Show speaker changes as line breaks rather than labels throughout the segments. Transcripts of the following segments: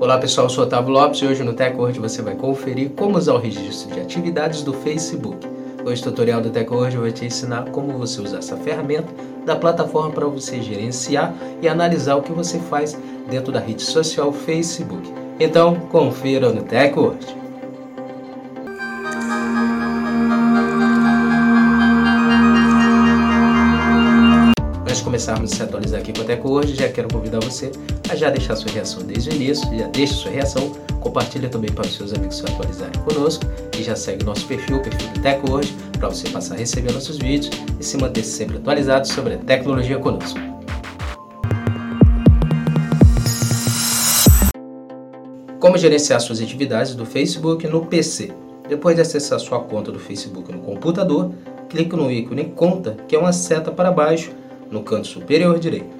Olá pessoal, eu sou Otávio Lopes e hoje no TechWord você vai conferir como usar o registro de atividades do Facebook. Hoje o tutorial do TechWord vai te ensinar como você usar essa ferramenta da plataforma para você gerenciar e analisar o que você faz dentro da rede social Facebook. Então, confira no TechWord. Começarmos a se atualizar aqui com a Teco hoje, já quero convidar você a já deixar sua reação desde o início, já deixe sua reação, compartilha também para os seus amigos se atualizarem conosco e já segue nosso perfil, o perfil do hoje, para você passar a receber nossos vídeos e se manter sempre atualizado sobre a tecnologia conosco. Como gerenciar suas atividades do Facebook no PC? Depois de acessar sua conta do Facebook no computador, clique no ícone Conta, que é uma seta para baixo no canto superior direito.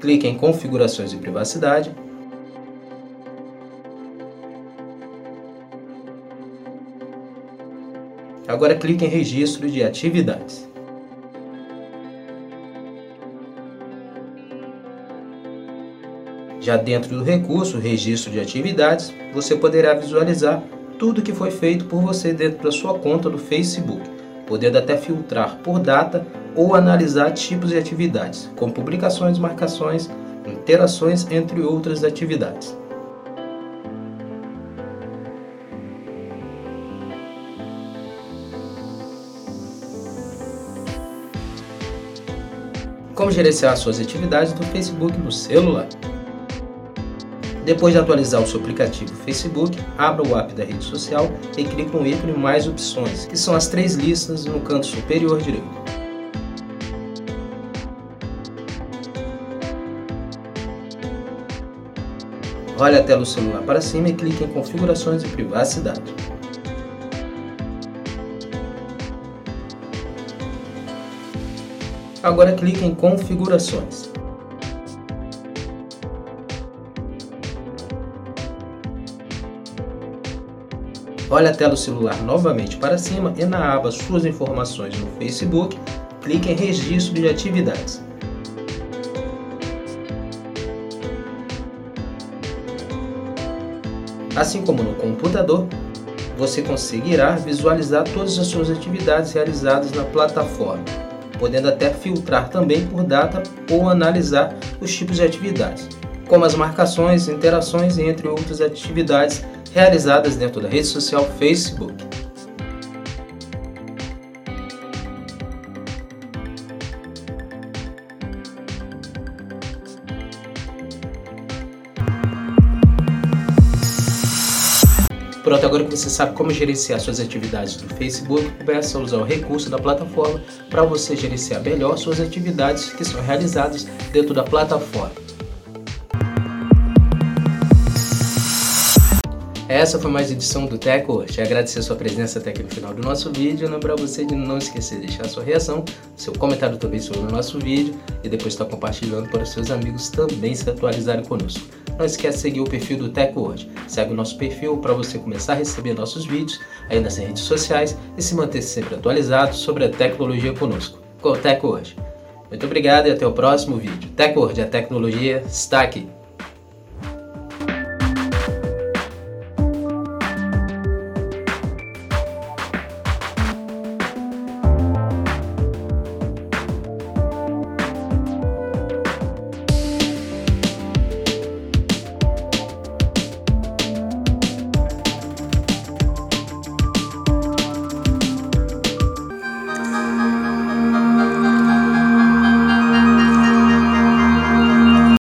Clique em Configurações de privacidade. Agora clique em Registro de atividades. Já dentro do recurso Registro de atividades, você poderá visualizar tudo que foi feito por você dentro da sua conta do Facebook, podendo até filtrar por data ou analisar tipos de atividades, como publicações, marcações, interações, entre outras atividades. Como gerenciar suas atividades do Facebook no celular? Depois de atualizar o seu aplicativo Facebook, abra o app da rede social e clique no ícone Mais Opções, que são as três listas no canto superior direito. Olhe a tela do celular para cima e clique em Configurações e Privacidade. Agora clique em Configurações. Olhe a tela do celular novamente para cima e na aba Suas informações no Facebook, clique em Registro de atividades. Assim como no computador, você conseguirá visualizar todas as suas atividades realizadas na plataforma, podendo até filtrar também por data ou analisar os tipos de atividades, como as marcações, interações e entre outras atividades realizadas dentro da rede social Facebook. Pronto, agora que você sabe como gerenciar suas atividades do Facebook, começa a usar o recurso da plataforma para você gerenciar melhor suas atividades que são realizadas dentro da plataforma. Essa foi mais edição do Teco hoje. Agradecer a sua presença até aqui no final do nosso vídeo. Lembrar você de não esquecer de deixar sua reação, seu comentário também sobre o nosso vídeo e depois estar compartilhando para os seus amigos também se atualizarem conosco. Não esqueça de seguir o perfil do Teco hoje. Segue o nosso perfil para você começar a receber nossos vídeos aí nas redes sociais e se manter sempre atualizado sobre a tecnologia conosco. Com o Teco hoje. Muito obrigado e até o próximo vídeo. Teco hoje, a tecnologia está aqui.